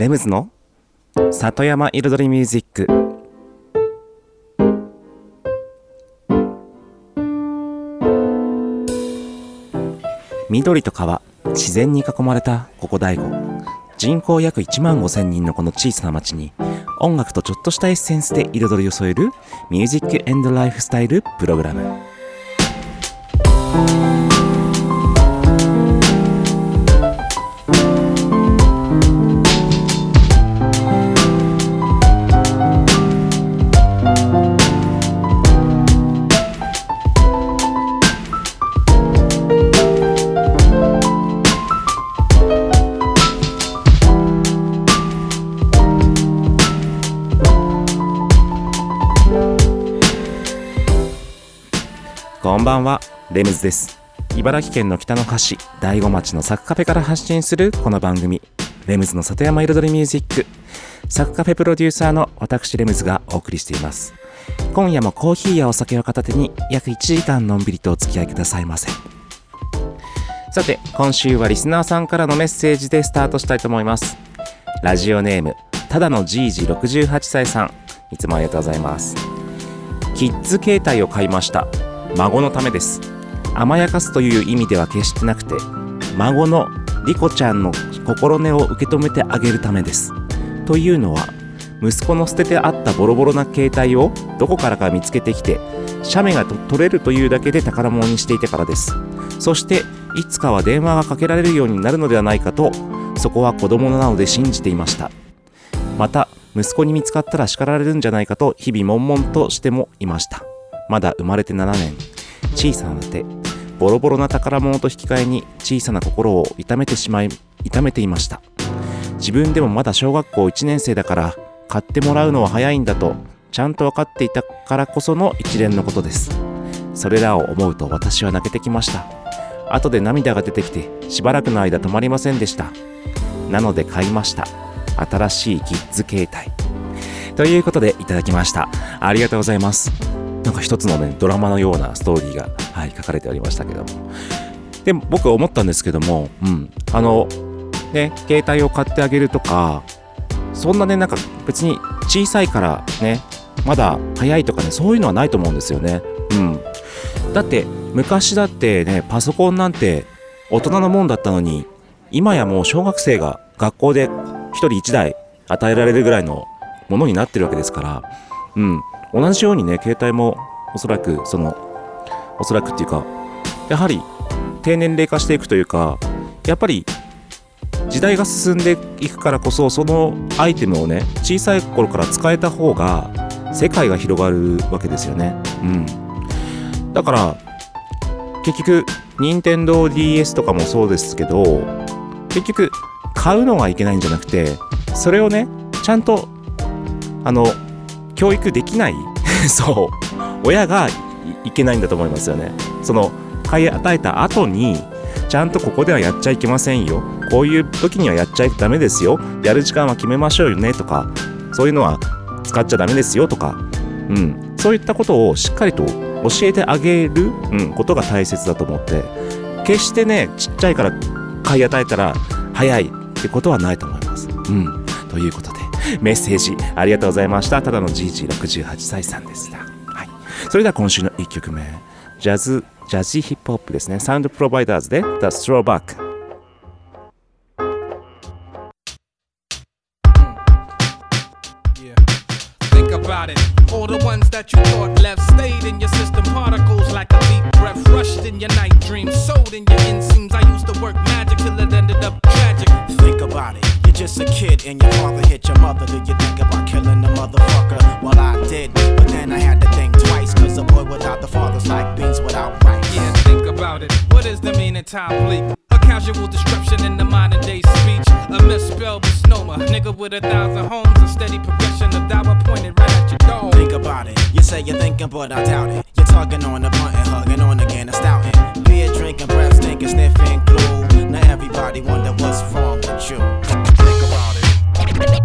レムズの里山彩りミュージック。緑と川自然に囲まれたここ大悟。人口約1万5000人のこの小さな町に音楽とちょっとしたエッセンスで彩りを添えるミュージックエンドライフスタイルプログラム。レムズです。茨城県の北の端大子町のサクカフェから発信するこの番組。レムズの里山彩りミュージック。サクカフェプロデューサーの私レムズがお送りしています。今夜もコーヒーやお酒を片手に約1時間のんびりとお付き合いくださいませ。さて今週はリスナーさんからのメッセージでスタートしたいと思います。ラジオネームただのじいじ68歳さん。いつもありがとうございます。キッズ携帯を買いました。孫のためです。甘やかすという意味では決してなくて孫のリコちゃんの心根を受け止めてあげるためです。というのは息子の捨ててあったボロボロな携帯をどこからか見つけてきて写メが取れるというだけで宝物にしていてからです。そしていつかは電話がかけられるようになるのではないかとそこは子供なので信じていました。また息子に見つかったら叱られるんじゃないかと日々悶々としてもいました。まだ生まれて7年。小さな手。ボロボロな宝物と引き換えに小さな心を痛めてしまい痛めていました。自分でもまだ小学校1年生だから買ってもらうのは早いんだとちゃんと分かっていたからこその一連のことです。それらを思うと私は泣けてきました。後で涙が出てきてしばらくの間止まりませんでした。なので買いました。新しいキッズ携帯。ということでいただきました。ありがとうございます。なんか一つのねドラマのようなストーリーが、はい、書かれておりましたけども。でも僕は思ったんですけども、うん、あのね携帯を買ってあげるとかそんなねなんか別に小さいからねまだ早いとかねそういうのはないと思うんですよね。うん。だって昔だってねパソコンなんて大人のもんだったのに今やもう小学生が学校で1人1台与えられるぐらいのものになってるわけですからうん。同じようにね携帯もおそらくそのおそらくっていうかやはり低年齢化していくというかやっぱり時代が進んでいくからこそそのアイテムをね小さい頃から使えた方が世界が広がるわけですよね。うん。だから結局任天堂 d s とかもそうですけど結局買うのがいけないんじゃなくてそれをねちゃんとあの教育できない？そう。親がいけないんだと思いますよね。その買い与えた後にちゃんとここではやっちゃいけませんよ。こういう時にはやっちゃダメですよ。やる時間は決めましょうよね。とかそういうのは使っちゃダメですよ。とか、うん、そういったことをしっかりと教えてあげる、うん、ことが大切だと思って。決してねちっちゃいから買い与えたら早いってことはないと思います。うん、ということメッセージありがとうございました。ただの GG68 歳さんでした。はい。それでは今週の1曲目。ジャズ、ジャジーヒップホップですね。サウンドプロバイダーズで The Throwback。about it. All the ones that you thought left stayed in your system. Particles like a deep breath rushed in your night dreams, sold in your inseams. I used to work magic till it ended up tragic. Think about it. You're just a kid and your father hit your mother. Did you think about killing the motherfucker? Well, I did, but then I had to think twice. Cause a boy without the father's like beans without rice. Yeah, think about it. What is the meaning, time bleak? A casual description in the modern day speech. A misspelled misnomer. Nigga with a thousand homes. A steady progression of dollar pointed right at your dog. Think about it. You say you're thinking, but I doubt it. You're tugging on the blunt and hugging on again and stouting. Beer drinking, breath stinking, sniffing glue. Now everybody wonder what's wrong with you.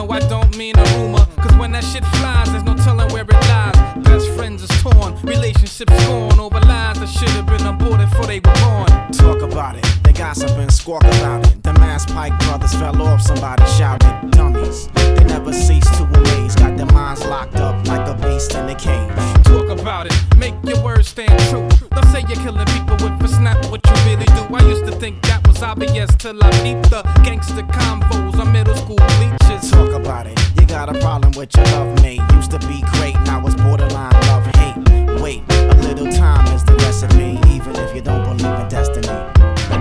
no, I don't mean a rumor. Cause when that shit flies, there's no telling where it lies. Best friends is torn, relationships gone over lies that should have been aborted before they were born. Talk about it, they gossip and squawk about it. The Mass Pike brothers fell off, somebody shouted. Dummies, they never cease to amaze. Got their minds locked up like a beast in a cage. Talk about it, make your words stand true. Don't say you're killing people if it's not what you really do. I used to think that was obvious till I peeped the gangster combos on middle school bleachers. Talk about it, you got a problem with your love mate. Used to be great, now it's borderline love hate. Wait, a little time is the recipe, even if you don't believe in destiny. The,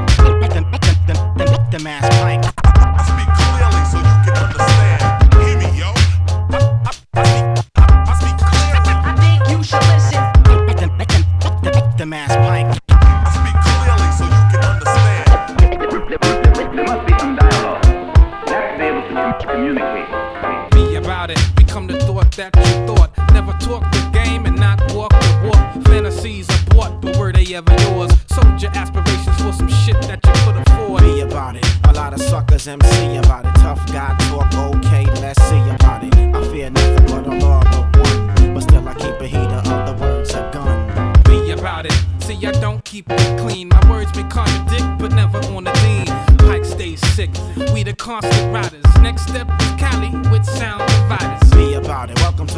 the, the, the, the Mass Pike. I speak clearly so you can understand. Hear me, yo. I, I, I speak, I, I speak clearly. I think you should listen. The, the, the, the Mass talk the game and not walk the walk. Fantasies are bought, but were they ever yours? Sold your aspirations for some shit that you could afford. Be about it. A lot of suckers MC about it. Tough guy talk, okay, let's see about it. I fear nothing but a law of one. But still, I keep a heater of the words a gun. be about it. See, I don't keep it clean. My words may contradict, but never on the dean. Pike stays sick. We the constant riders. Next step is Cali with sound providers.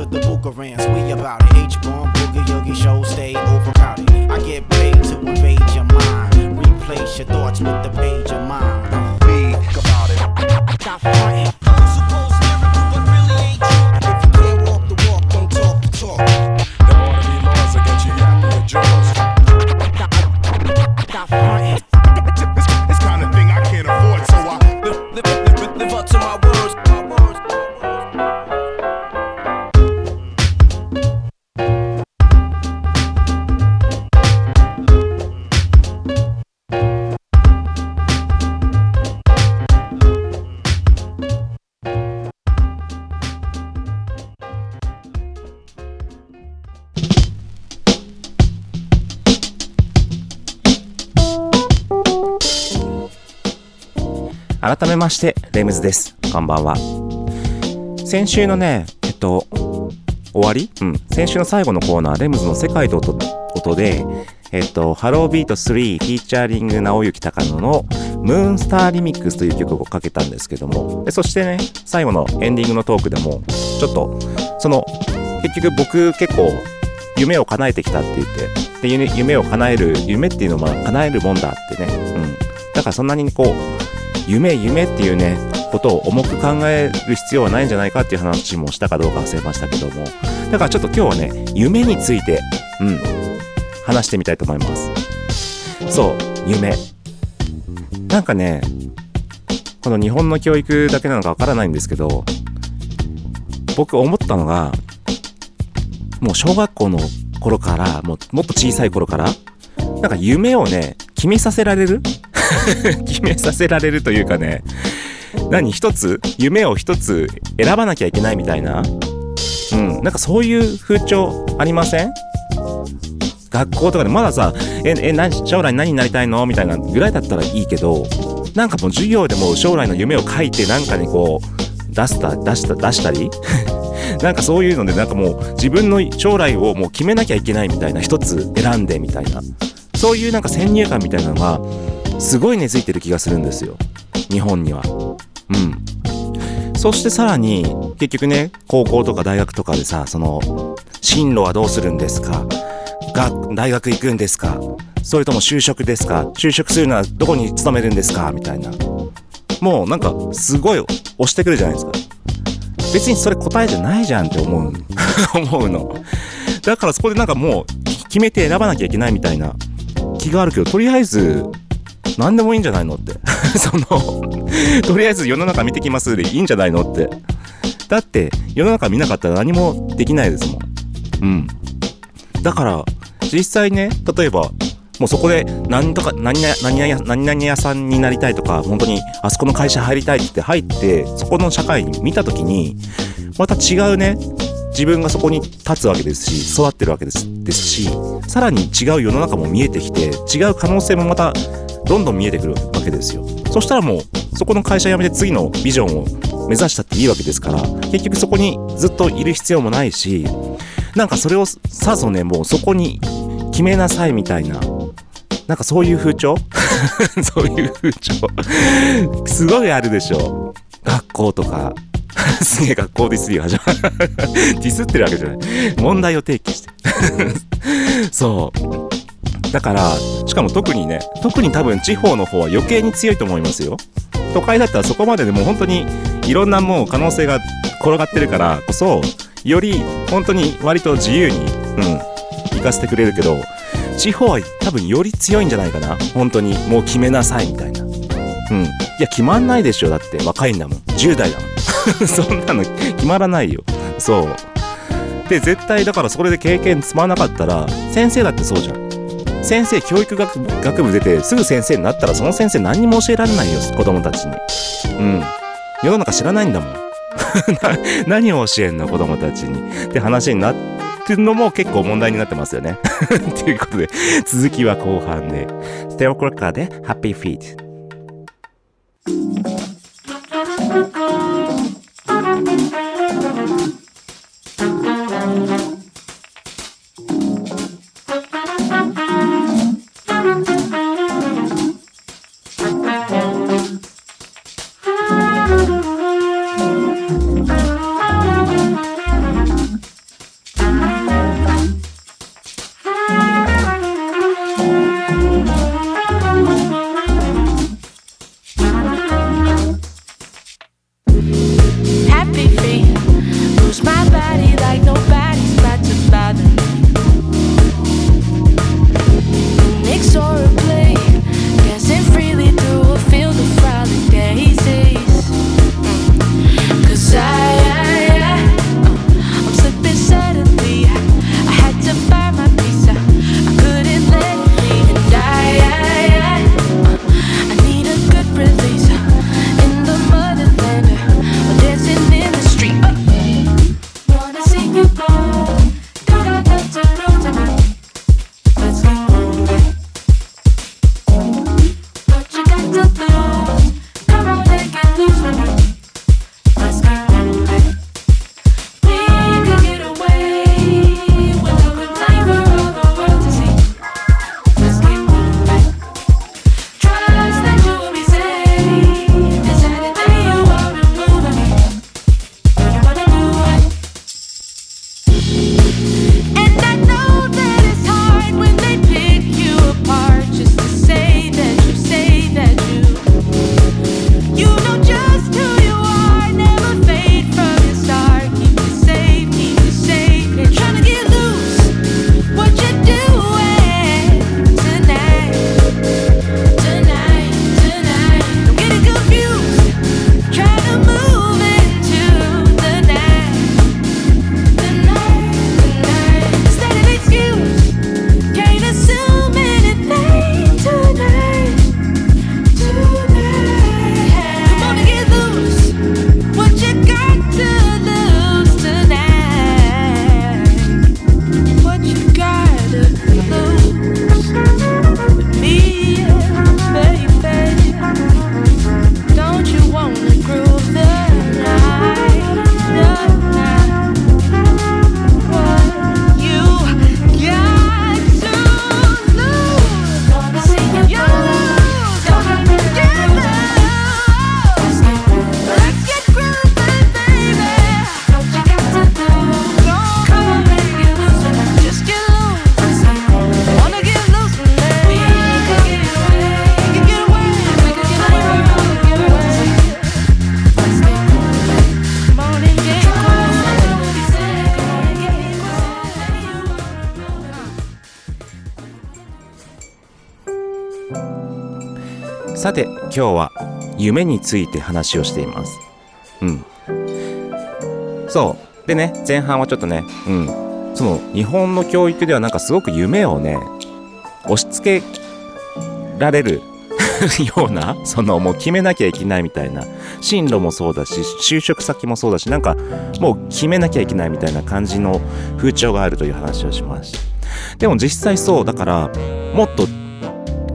To the Bucharans. We about it. H bomb boogie yogi show stay overcrowded. I get paid to invade your mind. Replace your thoughts with the page して、レムズです。こんばんは。先週のね、えっと、終わり？うん。先週の最後のコーナー、レムズの世界と音音で、えっと、ハロービート3フィーチャーリング直行高野のムーンスターリミックスという曲をかけたんですけども、でそしてね、最後のエンディングのトークでも、ちょっと、その、結局僕結構夢を叶えてきたって言って、で、夢夢を叶える、夢っていうのは叶えるもんだってね、うん。だからそんなにこう、夢夢っていうねことを重く考える必要はないんじゃないかっていう話もしたかどうか忘れましたけども。だからちょっと今日はね夢についてうん話してみたいと思います。そう夢。なんかねこの日本の教育だけなのかわからないんですけど僕思ったのがもう小学校の頃からもうもっと小さい頃からなんか夢をね決めさせられる？決めさせられるというかね何一つ夢を一つ選ばなきゃいけないみたいな？うん。なんかそういう風潮ありません？学校とかでまださ「ええ何将来何になりたいの?」みたいなぐらいだったらいいけどなんかもう授業でも将来の夢を書いてなんかにこう出した出した出したり？なんかそういうのでなんかもう自分の将来をもう決めなきゃいけないみたいな一つ選んでみたいな。そういうなんか先入観みたいなのがすごい根付いてる気がするんですよ。日本には。うん。そしてさらに結局ね高校とか大学とかでさその進路はどうするんですか？が大学行くんですか？それとも就職ですか？就職するならどこに勤めるんですか？みたいな。もうなんかすごい押してくるじゃないですか。別にそれ答えじゃないじゃんって思う。思うの。だからそこでなんかもう決めて選ばなきゃいけないみたいな気があるけどとりあえず何でもいいんじゃないのって。そのとりあえず世の中見てきますでいいんじゃないのって。だって世の中見なかったら何もできないですもん。うん。だから実際ね例えばもうそこで何とか何々何々何々屋さんになりたいとか本当にあそこの会社入りたいって入ってそこの社会に見た時にまた違うね自分がそこに立つわけですし育ってるわけですですしさらに違う世の中も見えてきて違う可能性もまたどんどん見えてくるわけですよ。そしたらもうそこの会社辞めて次のビジョンを目指したっていいわけですから結局そこにずっといる必要もないしなんかそれをさぞねもうそこに決めなさいみたいななんかそういう風潮？そういう風潮？すごいあるでしょ。学校とか。すげえ学校ディスりが始まる。ディスってるわけじゃない。問題を提起して。そう。だからしかも特にね特に多分地方の方は余計に強いと思いますよ。都会だったらそこまででも本当にいろんなもう可能性が転がってるからこそより本当に割と自由にうん行かせてくれるけど地方は多分より強いんじゃないかな。本当にもう決めなさいみたいな。うん。いや決まんないでしょだって若いんだもん。10代だもん。そんなの決まらないよ。そう。で絶対だからそれで経験積まなかったら先生だってそうじゃん。先生教育学部出てすぐ先生になったらその先生何にも教えられないよ子供たちに。うん。世の中知らないんだもん。何を教えんの子供たちに。って話になってるのも結構問題になってますよね。ということで続きは後半で。ステオクラッカーでハッピーフィート「今日は夢について話をしています。うん。そう。でね前半はちょっとねうん。その日本の教育ではなんかすごく夢をね押し付けられる ようなそのもう決めなきゃいけないみたいな。進路もそうだし就職先もそうだしなんかもう決めなきゃいけないみたいな感じの風潮があるという話をしました。でも実際そう。だからもっと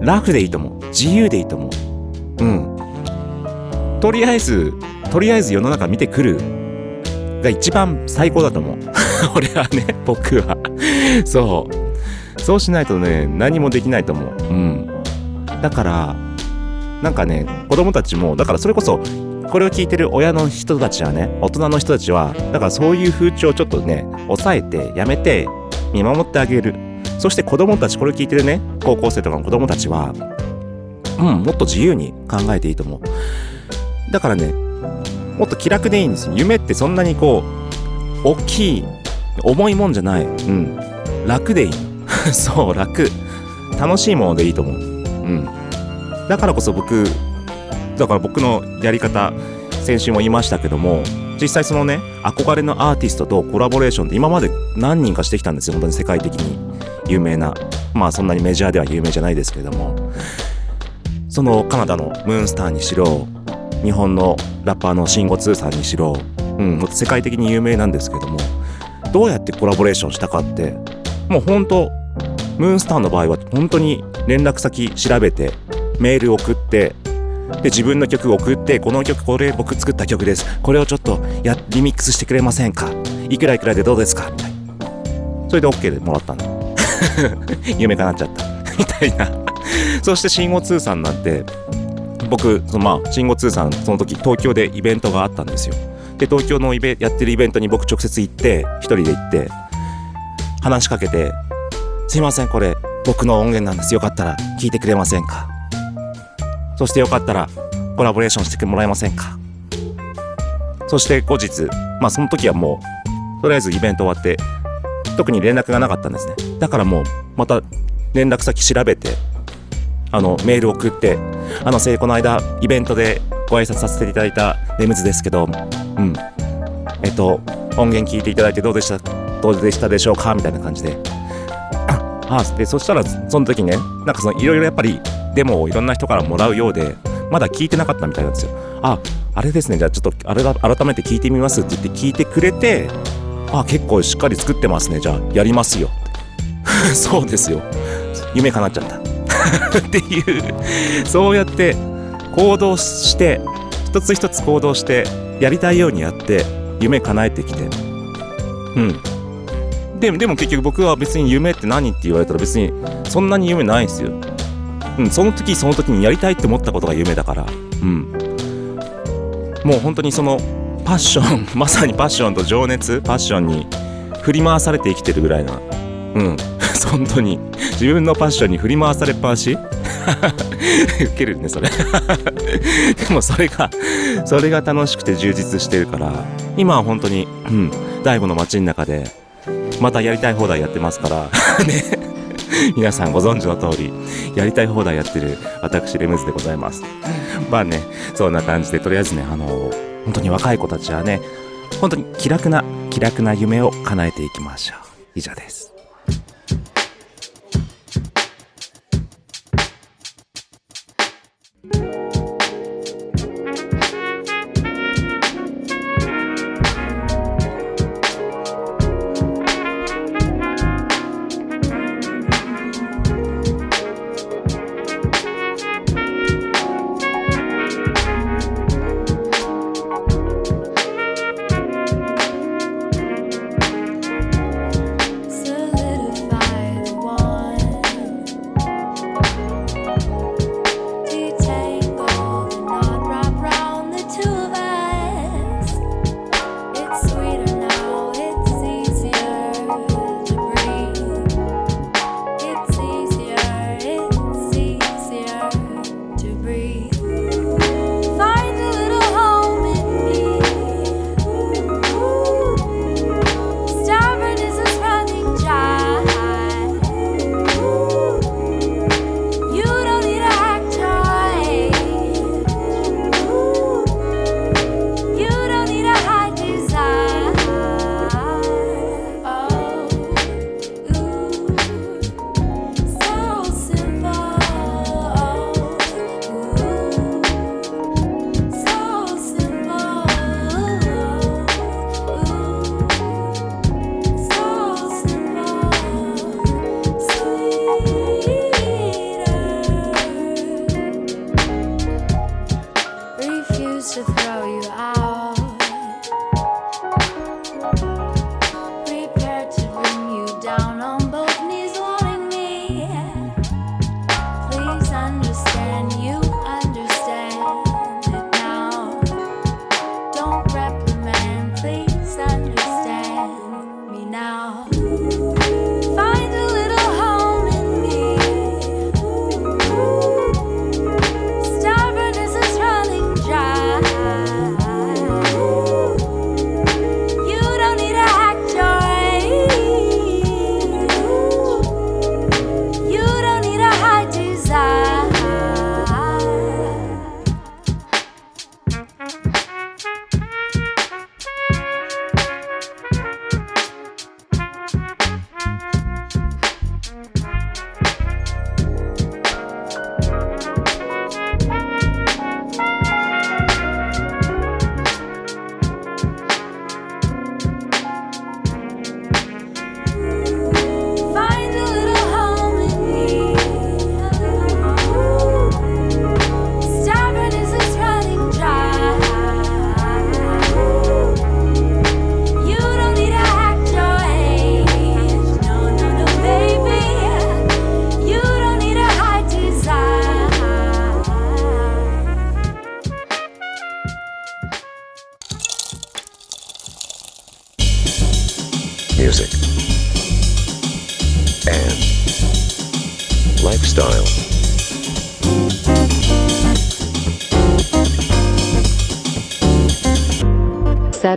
ラフでいいと思う。自由でいいと思う。うん。とりあえずとりあえず世の中見てくる。が一番最高だと思う。俺はね僕は。そう。そうしないとね何もできないと思う。うん。だからなんかね子供たちもだからそれこそこれを聞いてる親の人たちはね大人の人たちはだからそういう風潮をちょっとね抑えてやめて見守ってあげる。そして子供たちこれを聞いてるね高校生とかの子供たちはうんもっと自由に考えていいと思う。だからねもっと気楽でいいんですよ。夢ってそんなにこう大きい重いもんじゃない。うん。楽でいい。そう楽。楽しいものでいいと思う。うん。だからこそ僕だから僕のやり方先週も言いましたけども実際そのね憧れのアーティストとコラボレーションって今まで何人かしてきたんですよ。本当に世界的に有名な。まあそんなにメジャーでは有名じゃないですけれども。そのカナダのムーンスターにしろ日本のラッパーの慎吾通さんにしろ、うん、世界的に有名なんですけどもどうやってコラボレーションしたかってもう本当ムーンスターの場合は本当に連絡先調べてメール送ってで自分の曲送ってこの曲これ僕作った曲です。これをちょっとやリミックスしてくれませんか？いくらいくらいでどうですか？みたいな。それで OK でもらったの。夢叶っちゃった。みたいな。そして慎吾通さんなんて僕そのまあ慎吾通さんその時東京でイベントがあったんですよ。で東京のイベやってるイベントに僕直接行って一人で行って話しかけて「すいませんこれ僕の音源なんです。よかったら聞いてくれませんか?」そしてよかったらコラボレーションしてもらえませんか？そして後日まあその時はもうとりあえずイベント終わって特に連絡がなかったんですね。だからもうまた連絡先調べてあのメール送ってあのせこの間イベントでご挨拶させていただいたレムズですけどうん。えっと音源聞いていただいてどうでしたどうでしたでしょうかみたいな感じで。ああでそしたらその時ねなんかそのいろいろやっぱりデモをいろんな人からもらうようでまだ聞いてなかったみたいなんですよ。ああれですねじゃあちょっとあれだ改めて聞いてみますって言って聞いてくれてあ結構しっかり作ってますねじゃあやりますよ そうですよ。夢叶っちゃった。っていうそうやって行動して一つ一つ行動してやりたいようにやって夢叶えてきて。うん。でもでも結局僕は別に夢って何って言われたら別にそんなに夢ないんですよ。うんその時その時にやりたいって思ったことが夢だから。うん。もう本当にそのパッション まさにパッションと情熱パッションに振り回されて生きてるぐらいな。うん。本当に。自分のパッションに振り回されっぱなし？ウケるねそれ。でもそれがそれが楽しくて充実してるから今は本当にうん大悟の街の中でまたやりたい放題やってますから。ね。皆さんご存知の通りやりたい放題やってる私レムズでございます。まあねそんな感じでとりあえずねあの本当に若い子たちはね本当に気楽な気楽な夢を叶えていきましょう。以上です。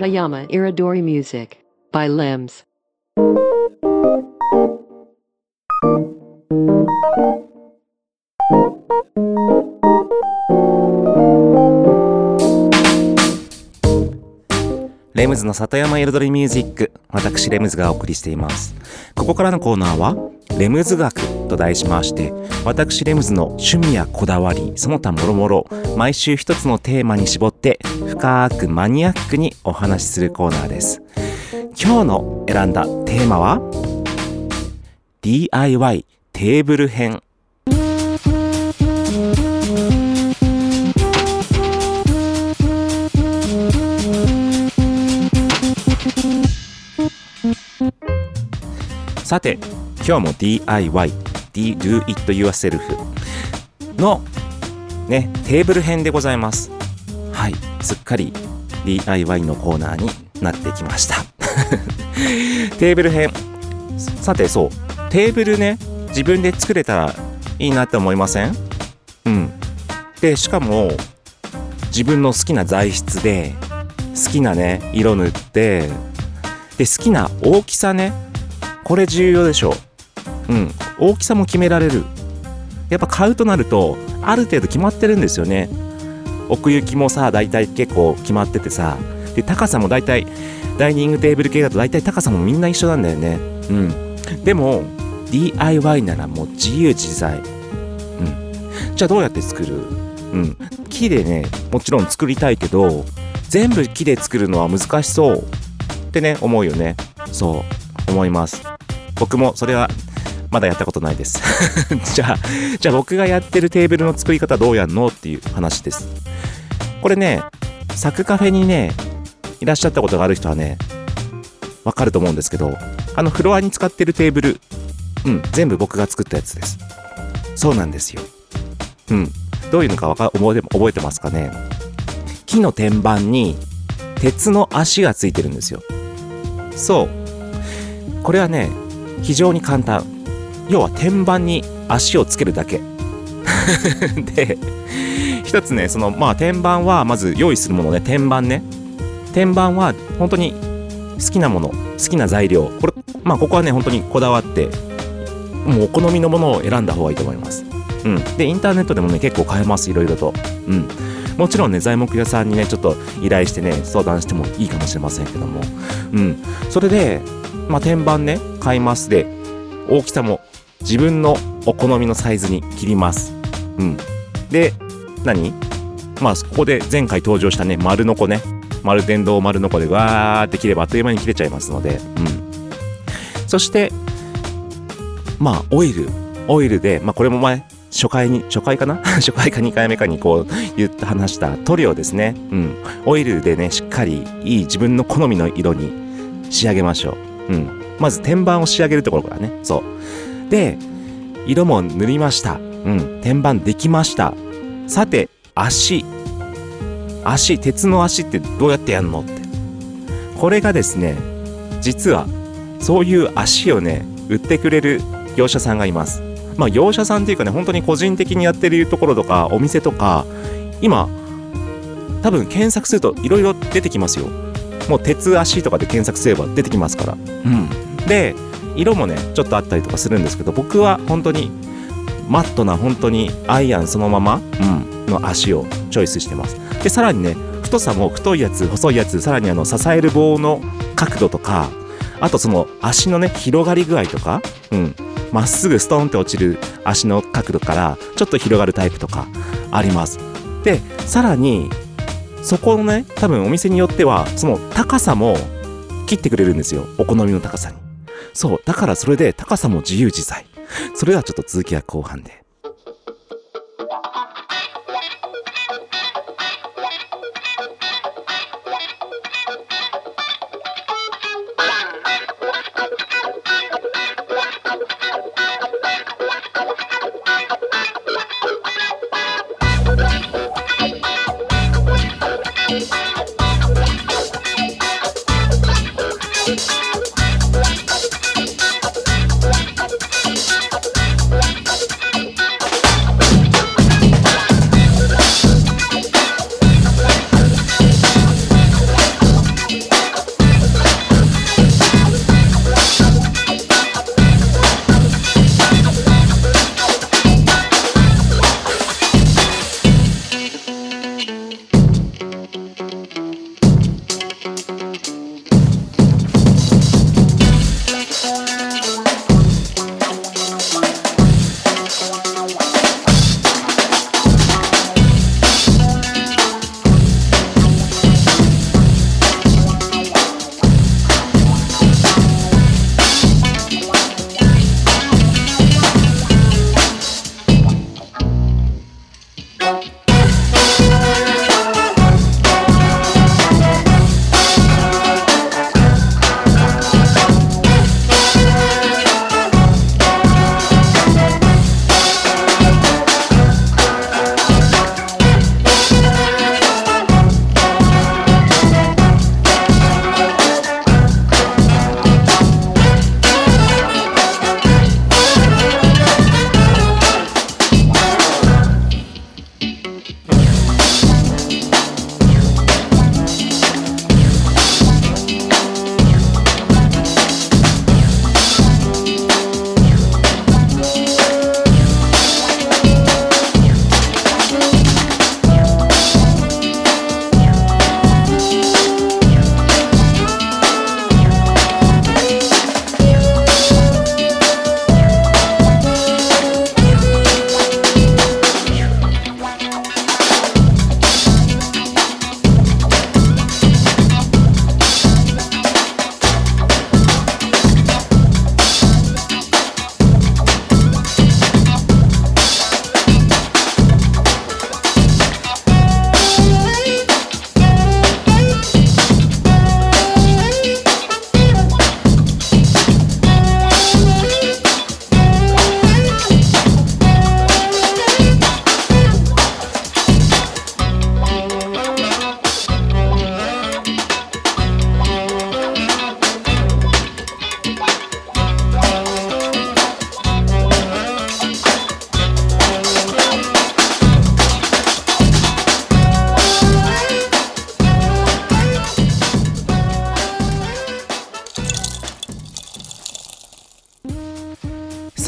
Satayama Iridori Music by Limbs. レムズの里山彩りミュージック私レムズがお送りしていますここからのコーナーはレムズ学と題しまして私レムズの趣味やこだわりその他もろもろ毎週一つのテーマに絞って深くマニアックにお話しするコーナーです。今日の選んだテーマは DIY テーブル編。さて今日も DIY Do It Yourself のねテーブル編でございます。はいすっかり DIY のコーナーになってきました。テーブル編。さてそう。テーブルね自分で作れたらいいなって思いません？うん。でしかも自分の好きな材質で好きなね色塗ってで好きな大きさねこれ重要でしょ。ううん。大きさも決められる。やっぱ買うとなるとある程度決まってるんですよね。奥行きもさ大体結構決まっててさ。で高さも大体ダイニングテーブル系だと大体高さもみんな一緒なんだよね。うん。でも DIY ならもう自由自在。うん。じゃあどうやって作る？うん。木でねもちろん作りたいけど全部木で作るのは難しそうってね思うよね。そう。思います。僕もそれはまだやったことないです。じゃあじゃあ僕がやってるテーブルの作り方どうやんのっていう話です。これねサクカフェにねいらっしゃったことがある人はねわかると思うんですけどあのフロアに使ってるテーブルうん全部僕が作ったやつです。そうなんですよ。うん。どういうのかわか覚えてますかね？木の天板に鉄の足がついてるんですよ。そう。これはね非常に簡単。要は天板に足をつけるだけ。で一つねそのまあ天板はまず用意するものね。天板ね。天板は本当に好きなもの好きな材料。これまあここはね本当にこだわってもうお好みのものを選んだ方がいいと思います。うん。でインターネットでもね結構買えます。いろいろと。うん。もちろんね材木屋さんにねちょっと依頼してね相談してもいいかもしれませんけども。うん。それでまあ天板ね買います。で大きさも自分のお好みのサイズに切ります。うん。で何？まあここで前回登場したね丸のこね。丸電動丸のこでわーって切ればあっという間に切れちゃいますので。うん。そしてまあオイル。オイルでまあこれも前初回に初回かな？初回か2回目かにこう言って話した塗料ですね。うん。オイルでねしっかりいい自分の好みの色に仕上げましょう。うん。まず天板を仕上げるところからね。そう。で色も塗りました。うん。天板できました。さて足。足鉄の足ってどうやってやんのって。これがですね実はそういう足をね売ってくれる業者さんがいます。まあ業者さんっていうかね本当に個人的にやってるところとかお店とか今多分検索するといろいろ出てきますよ。もう鉄足とかで検索すれば出てきますから。うん。で色もねちょっとあったりとかするんですけど僕は本当にマットな本当にアイアンそのまま、うん、の足をチョイスしてます。でさらにね太さも太いやつ細いやつさらにあの支える棒の角度とかあとその足のね広がり具合とかうんまっすぐストーンって落ちる足の角度からちょっと広がるタイプとかあります。でさらにそこのね多分お店によってはその高さも切ってくれるんですよ。お好みの高さに。そうだからそれで高さも自由自在。それはちょっと続きは後半で。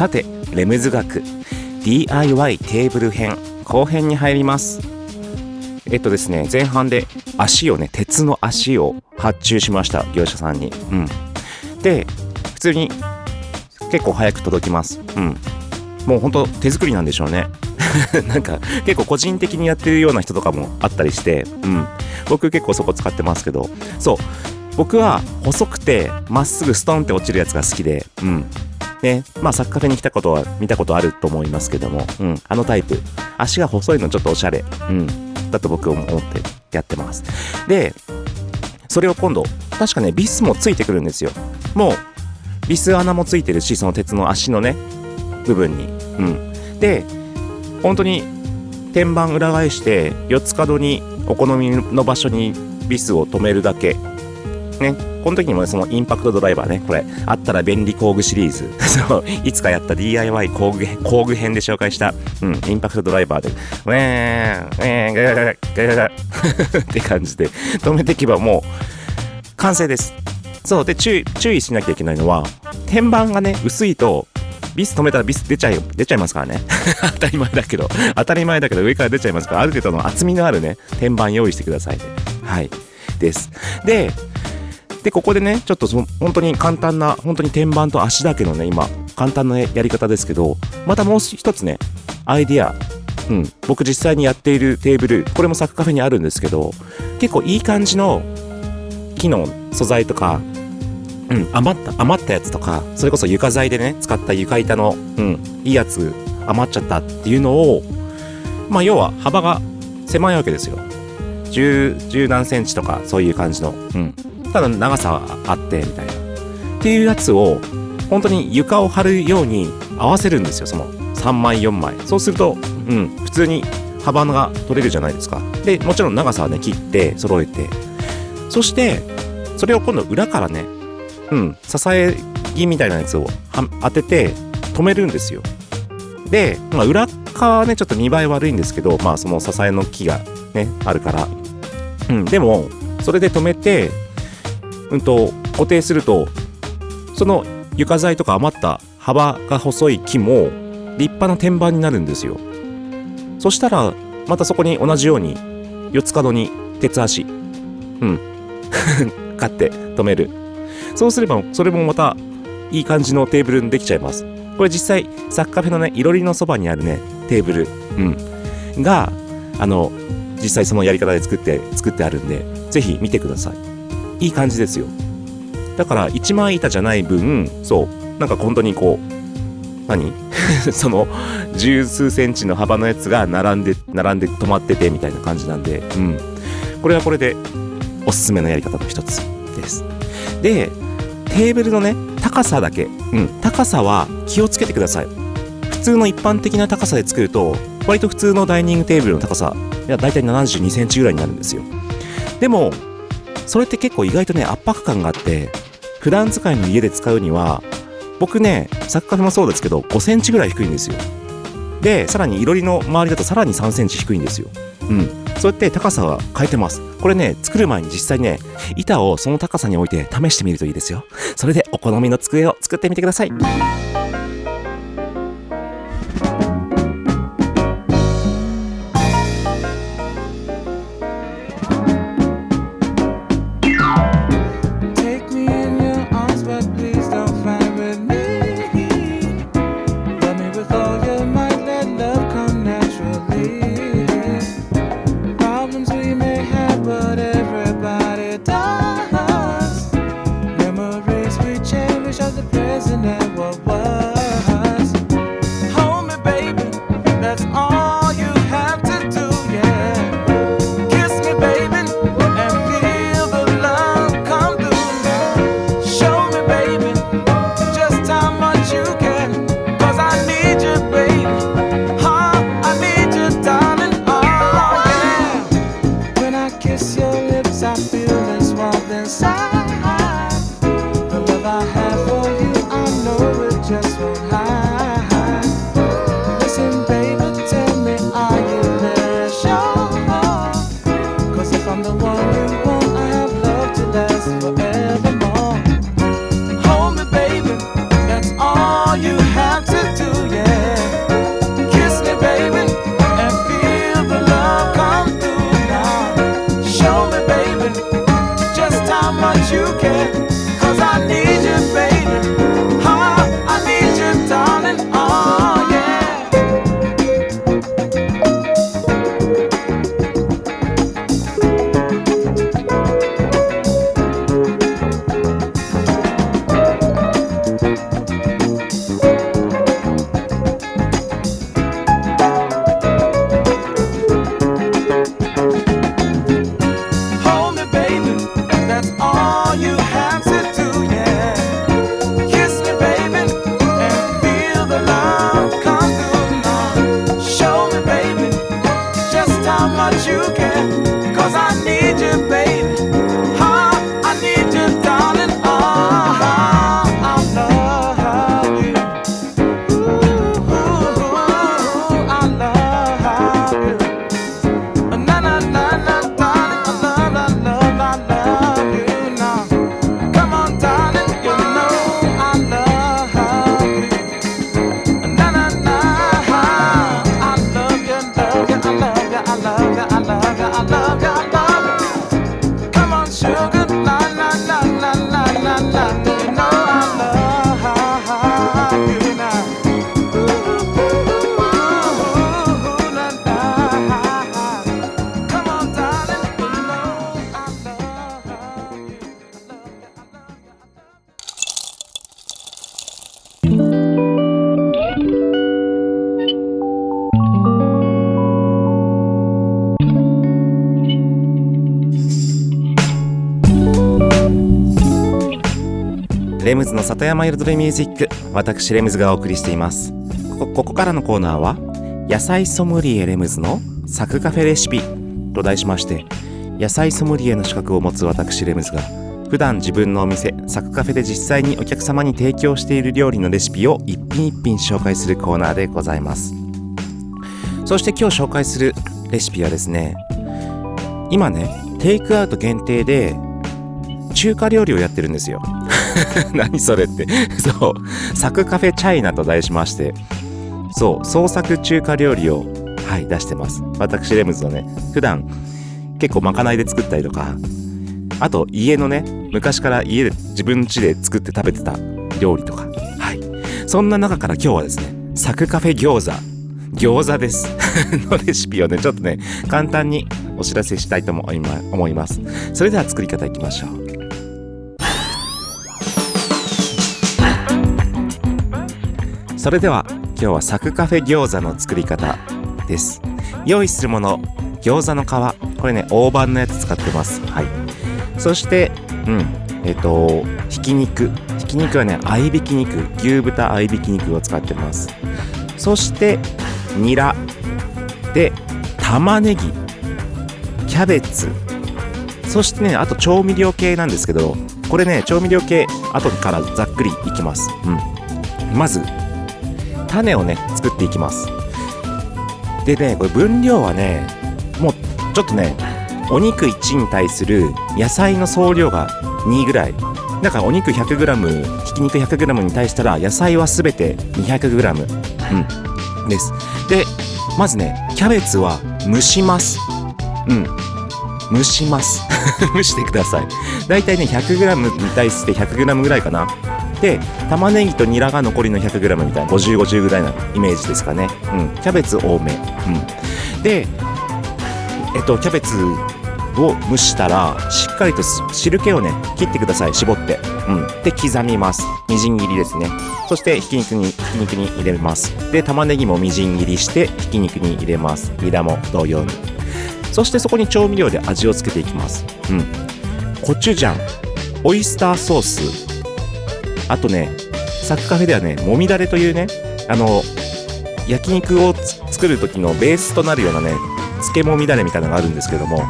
さてレムズ学。DIY テーブル編後編に入ります。えっとですね前半で足をね鉄の足を発注しました業者さんに。うん。で普通に結構早く届きます。うん。もうほんと手作りなんでしょうね。なんか結構個人的にやってるような人とかもあったりしてうん。僕結構そこ使ってますけど。そう。僕は細くてまっすぐストンって落ちるやつが好きでうん。ね、まあサッカフェに来たことは見たことあると思いますけども、うん、あのタイプ。足が細いのちょっとおしゃれ、うん、だと僕は思ってやってます。でそれを今度確かねビスもついてくるんですよ。もうビス穴もついてるしその鉄の足のね部分に。うん。で本当に天板裏返して四つ角にお好みの場所にビスを止めるだけ。ね。この時にもねそのインパクトドライバーね。これあったら便利工具シリーズ。そう。いつかやった DIY 工具工具編で紹介した、うん、インパクトドライバーで。ウェーン。ウェーン。ガガガガガガガって感じで止めていけばもう完成ですそうで注意注意しなきゃいけないのは天板がね薄いとビス止めたらビス出ちゃい出ちゃいますからね当たり前だけど当たり前だけど上から出ちゃいますからある程度の厚みのあるね天板用意してくださいねはいですででここでねちょっと本当に簡単な本当に天板と足だけのね今簡単なやり方ですけどまたもう一つねアイディア。うん。僕実際にやっているテーブルこれもサッカーフェにあるんですけど結構いい感じの木の素材とかうん、余った余ったやつとかそれこそ床材でね使った床板の、うん、いいやつ余っちゃったっていうのをまあ要は幅が狭いわけですよ。十十何センチとかそういう感じの、うん、ただ長さはあってみたいな。っていうやつを本当に床を張るように合わせるんですよ。その3枚4枚。そうすると、うん、普通に幅が取れるじゃないですか。でもちろん長さはね切って揃えて。そしてそれを今度裏からねうん、支え木みたいなやつを当てて止めるんですよ。で、まあ、裏側はね、ちょっと見栄え悪いんですけど、まあ、その支えの木がね、あるから。うん、でも、それで止めて、うんと、固定すると、その床材とか余った幅が細い木も立派な天板になるんですよ。そしたら、またそこに同じように、四つ角に鉄足、うん、買って止める。そうすれば、それもまたいい感じのテーブルにできちゃいます。これ実際、サッカーフェのね、いろりのそばにあるね、テーブル、うん、が、あの、実際そのやり方で作って、作ってあるんで、ぜひ見てください。いい感じですよ。だから、一枚板じゃない分、そう、なんか本当にこう、何？その、十数センチの幅のやつが並んで、並んで止まっててみたいな感じなんで、うん。これはこれで、おすすめのやり方の一つです。で、テーブルのね、高さだけ、うん、高さは気をつけてください。普通の一般的な高さで作ると、割と普通のダイニングテーブルの高さ、いや、だいたい72センチぐらいになるんですよ。でも、それって結構意外とね、圧迫感があって、普段使いの家で使うには、僕ね、サッカーもそうですけど、5センチぐらい低いんですよ。で、さらにいろりの周りだとさらに3センチ低いんですよ。うん。そうやって高さは変えてます。これね、作る前に実際ね、板をその高さに置いて試してみるといいですよ。それでお好みの机を作ってみてください。レムズの里山彩りミュージック私レムズがお送りしています。ここからのコーナーは野菜ソムリエレムズのサクカフェレシピと題しまして野菜ソムリエの資格を持つ私レムズが普段自分のお店サクカフェで実際にお客様に提供している料理のレシピを一品一品紹介するコーナーでございます。そして今日紹介するレシピはですね今ねテイクアウト限定で中華料理をやってるんですよ。何それって。そう。サクカフェチャイナと題しまして。そう。創作中華料理をはい出してます。私レムズのね普段結構まかないで作ったりとか。あと家のね昔から家で自分家で作って食べてた料理とか。はい。そんな中から今日はですねサクカフェ餃子。餃子です。のレシピをねちょっとね簡単にお知らせしたいと思いま思います。それでは作り方いきましょう。それでは今日はサクカフェ餃子の作り方です。用意するもの餃子の皮これね大判のやつ使ってます。はい。そしてうんえっ、とひき肉。ひき肉はね合いびき肉。牛豚合いびき肉を使ってます。そしてニラ。で玉ねぎ。キャベツ。そしてねあと調味料系なんですけどこれね調味料系後からざっくりいきます。うん。まず種をね作っていきます。でねこれ分量はねもうちょっとねお肉1に対する野菜の総量が2ぐらい。だからお肉 100g ひき肉 100g に対したら野菜は全て 200g うん。です。でまずねキャベツは蒸します。うん。蒸します。蒸してください。だいたいね 100g に対して 100g ぐらいかな。で玉ねぎとニラが残りの 100g みたいな5050ぐらいなイメージですかね。うん。キャベツ多め。うん。でえっとキャベツを蒸したらしっかりと汁気をね切ってください。絞って。うん。で刻みます。みじん切りですね。そしてひき肉にひき肉に入れます。で玉ねぎもみじん切りしてひき肉に入れます。ニラも同様に。そしてそこに調味料で味をつけていきます。うん。コチュジャン。オイスターソース。あとねサクカフェではねもみだれというねあの焼肉を作る時のベースとなるようなね漬けもみだれみたいなのがあるんですけども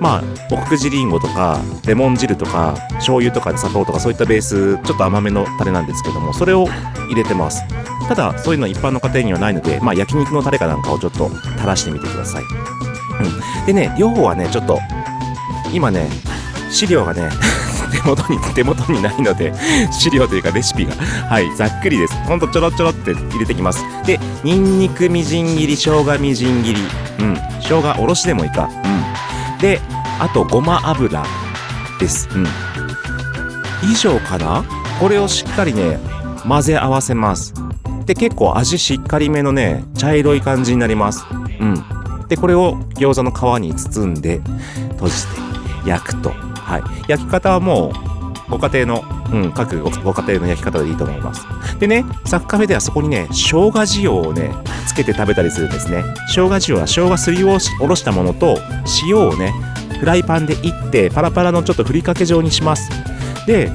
まあおくじりんごとかレモン汁とか醤油とか砂糖とかそういったベースちょっと甘めのタレなんですけどもそれを入れてます。ただそういうの一般の家庭にはないのでまあ焼肉のタレかなんかをちょっと垂らしてみてください、うん、でね量はねちょっと今ね資料がね手元に手元にないので資料というかレシピが。はいざっくりです。ほんとちょろちょろって入れてきます。でニンニクみじん切り生姜みじん切り。うん。生姜おろしでもいいか。うん。であとごま油です。うん。以上かな？これをしっかりね混ぜ合わせます。で結構味しっかりめのね茶色い感じになります。うん。でこれを餃子の皮に包んで閉じて焼くと。はい、焼き方はもうご家庭の、うん、各ご家庭の焼き方でいいと思います。でねサッカフェではそこにね生姜塩をねつけて食べたりするんですね。生姜塩は生姜すりおろしたものと塩をねフライパンでいってパラパラのちょっとふりかけ状にします。で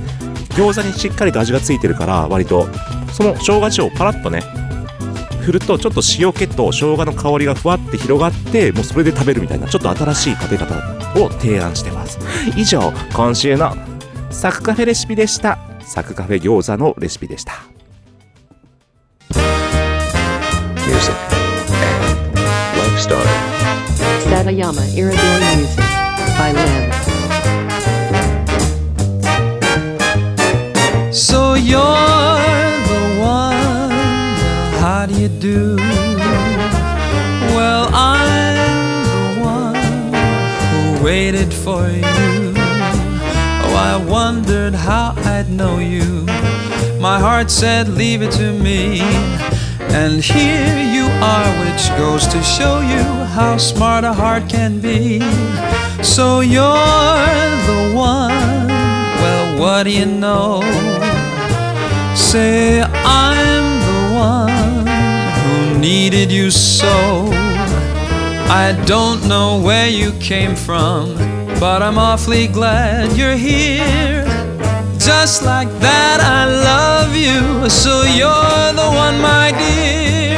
餃子にしっかりと味がついてるから割とその生姜塩をパラッとね振るとちょっと塩気と生姜の香りがふわって広がってもうそれで食べるみたいなちょっと新しい食べ方を提案してます。以上今週のサクカフェレシピでした。サクカフェ餃子のレシピでした。Waited for you. Oh, I wondered how I'd know you. My heart said, Leave it to me. And here you are, which goes to show you how smart a heart can be. So you're the one. Well, what do you know? Say I'm the one who needed you so. I don't know where you came from, but I'm awfully glad you're here. Just like that, I love you. So you're the one, my dear.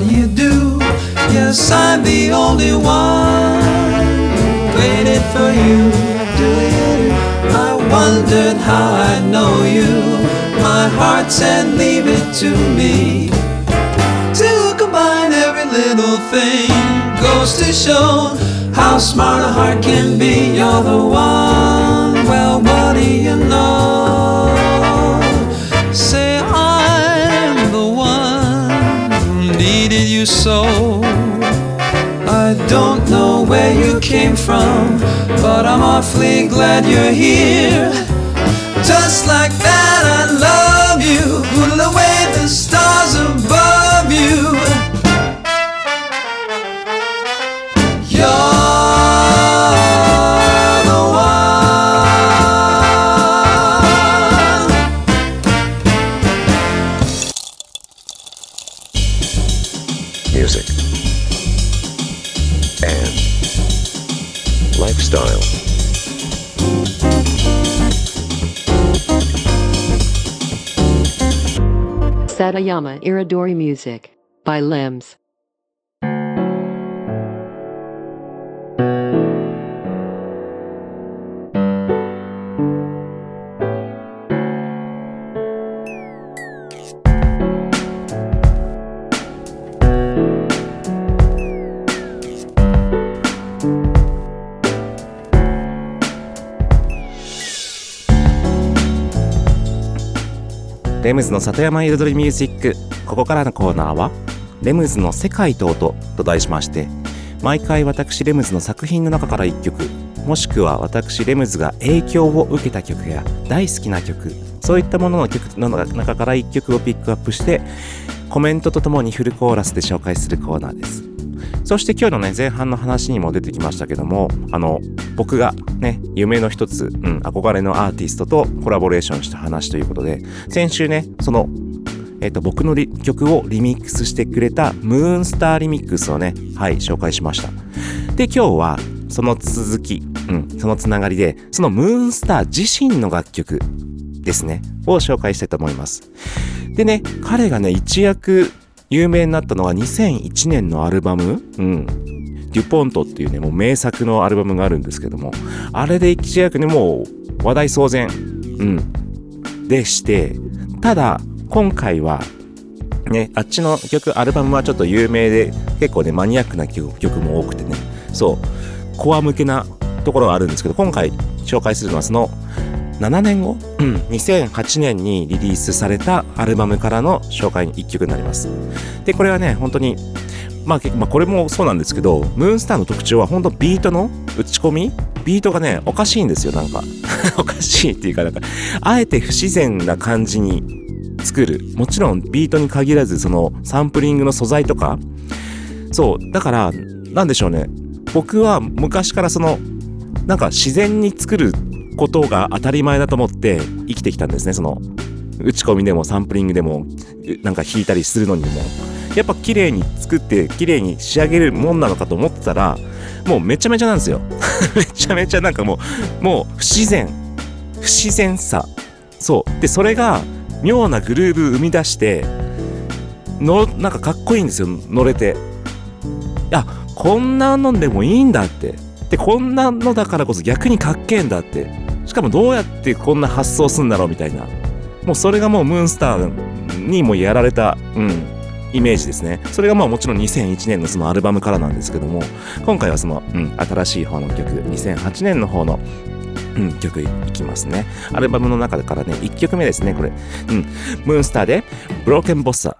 Do? You do? Yes, I'm the only one waited for you. Do you? I wondered how I know you. My heart said, leave it to me. To combine every little thing goes to show how smart a heart can be. You're the one. Well, what do you know? You so. I don't know where you came from, but I'm awfully glad you're here. Satayama Iridori Music by Limbs. レムズの里山彩りミュージック。ここからのコーナーは「レムズの世界と音」と題しまして毎回私レムズの作品の中から1曲もしくは私レムズが影響を受けた曲や大好きな曲そういったものの曲の中から1曲をピックアップしてコメントとともにフルコーラスで紹介するコーナーです。そして今日のね前半の話にも出てきましたけどもあの僕がね夢の一つ、うん、憧れのアーティストとコラボレーションした話ということで先週ねそのえっと僕の曲をリミックスしてくれたムーンスターリミックスをねはい紹介しました。で今日はその続き、うん、そのつながりでそのムーンスター自身の楽曲ですねを紹介したいと思います。でね彼がね一躍有名になったのが2001年のアルバム、うん、デュポントっていうね、もう名作のアルバムがあるんですけども、あれで一躍ね、もう話題騒然、うん、でして、ただ、今回は、ね、あっちの曲、アルバムはちょっと有名で、結構ね、マニアックな曲曲も多くてね、そう、コア向けなところがあるんですけど、今回紹介するのはその、7年後、うん、2008年にリリースされたアルバムからの紹介に1曲になります。で、これはね、本当に、まあ、けまあ、これもそうなんですけど、ムーンスターの特徴は本当ビートの打ち込み？ビートがね、おかしいんですよ、なんか。おかしいっていうか、なんか、あえて不自然な感じに作る。もちろんビートに限らず、そのサンプリングの素材とか。そう、だから、なんでしょうね。僕は昔からその、なんか自然に作ることが当たり前だと思って生きてきたんですね。その、打ち込みでもサンプリングでも、なんか弾いたりするのにも。やっぱ綺麗に作って綺麗に仕上げるもんなのかと思ってたら、もうめちゃめちゃなんですよ。めちゃめちゃなんかもう、もう不自然。不自然さ。そう。で、それが妙なグルーブ生み出して、の、なんかかっこいいんですよ。乗れて。いや、こんなのでもいいんだって。で、こんなのだからこそ逆にかっけえんだって。しかもどうやってこんな発想するんだろうみたいな。もうそれがもうムーンスターにもやられた、うん、イメージですね。それがまあもちろん2001年のそのアルバムからなんですけども、今回はその、うん、新しい方の曲、2008年の方の、うん、曲いきますね。アルバムの中からね、1曲目ですね、これ。うん、ムーンスターで、ブローケンボッサー。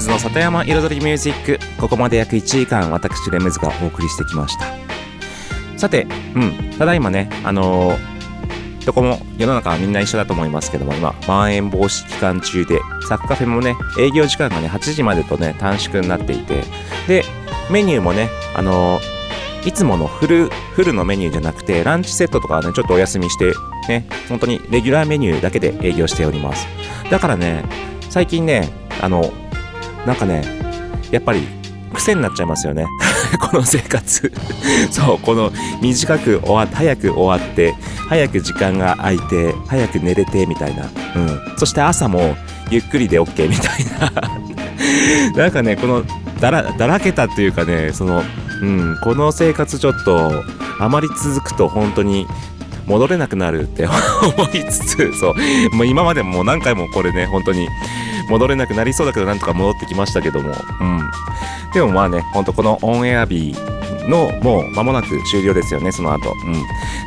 ズの里山彩りミュージックここまで約1時間私レムズがお送りしてきました。さてうんただいまねあのーどこも世の中はみんな一緒だと思いますけども今まん延防止期間中でサッカフェもね営業時間がね8時までとね短縮になっていてでメニューもねあのーいつものフルフルのメニューじゃなくてランチセットとかねちょっとお休みしてね本当にレギュラーメニューだけで営業しております。だからね最近ねあのなんかねやっぱり癖になっちゃいますよね。この生活。そうこの短く終わって早く終わって早く時間が空いて早く寝れてみたいな、うん、そして朝もゆっくりで OK みたいな。なんかねこのだらだらけたっていうかねその、うん、この生活ちょっとあまり続くと本当に戻れなくなるって思いつつそうもう今までもう何回もこれね本当に戻れなくなりそうだけどなんとか戻ってきましたけども、うん、でもまあねほんとこのオンエア日のもう間もなく終了ですよねその後、うん、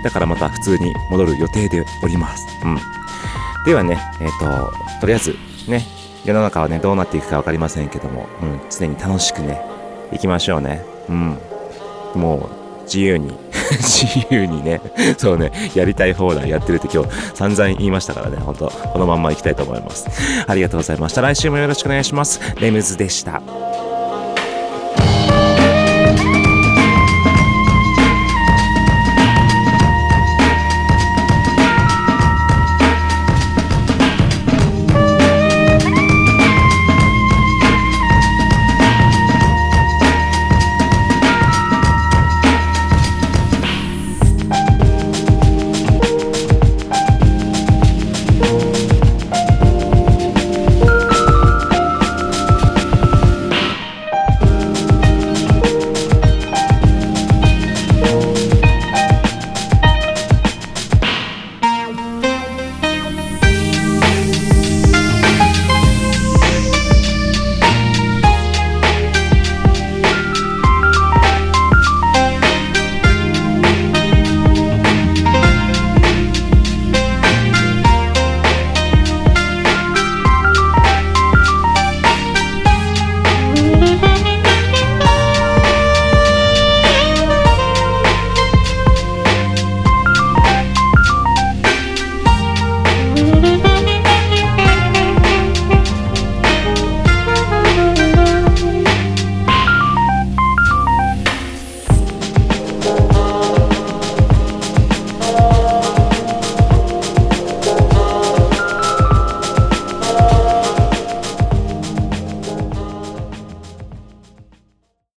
だからまた普通に戻る予定でおります、うん、ではねえっ、ととりあえずね世の中はねどうなっていくか分かりませんけども、うん、常に楽しくね行きましょうね。うん。もう自由に自由にね そうねやりたい放題やってるって今日散々言いましたからね本当このまんま行きたいと思います。ありがとうございました。来週もよろしくお願いします。レムズでした。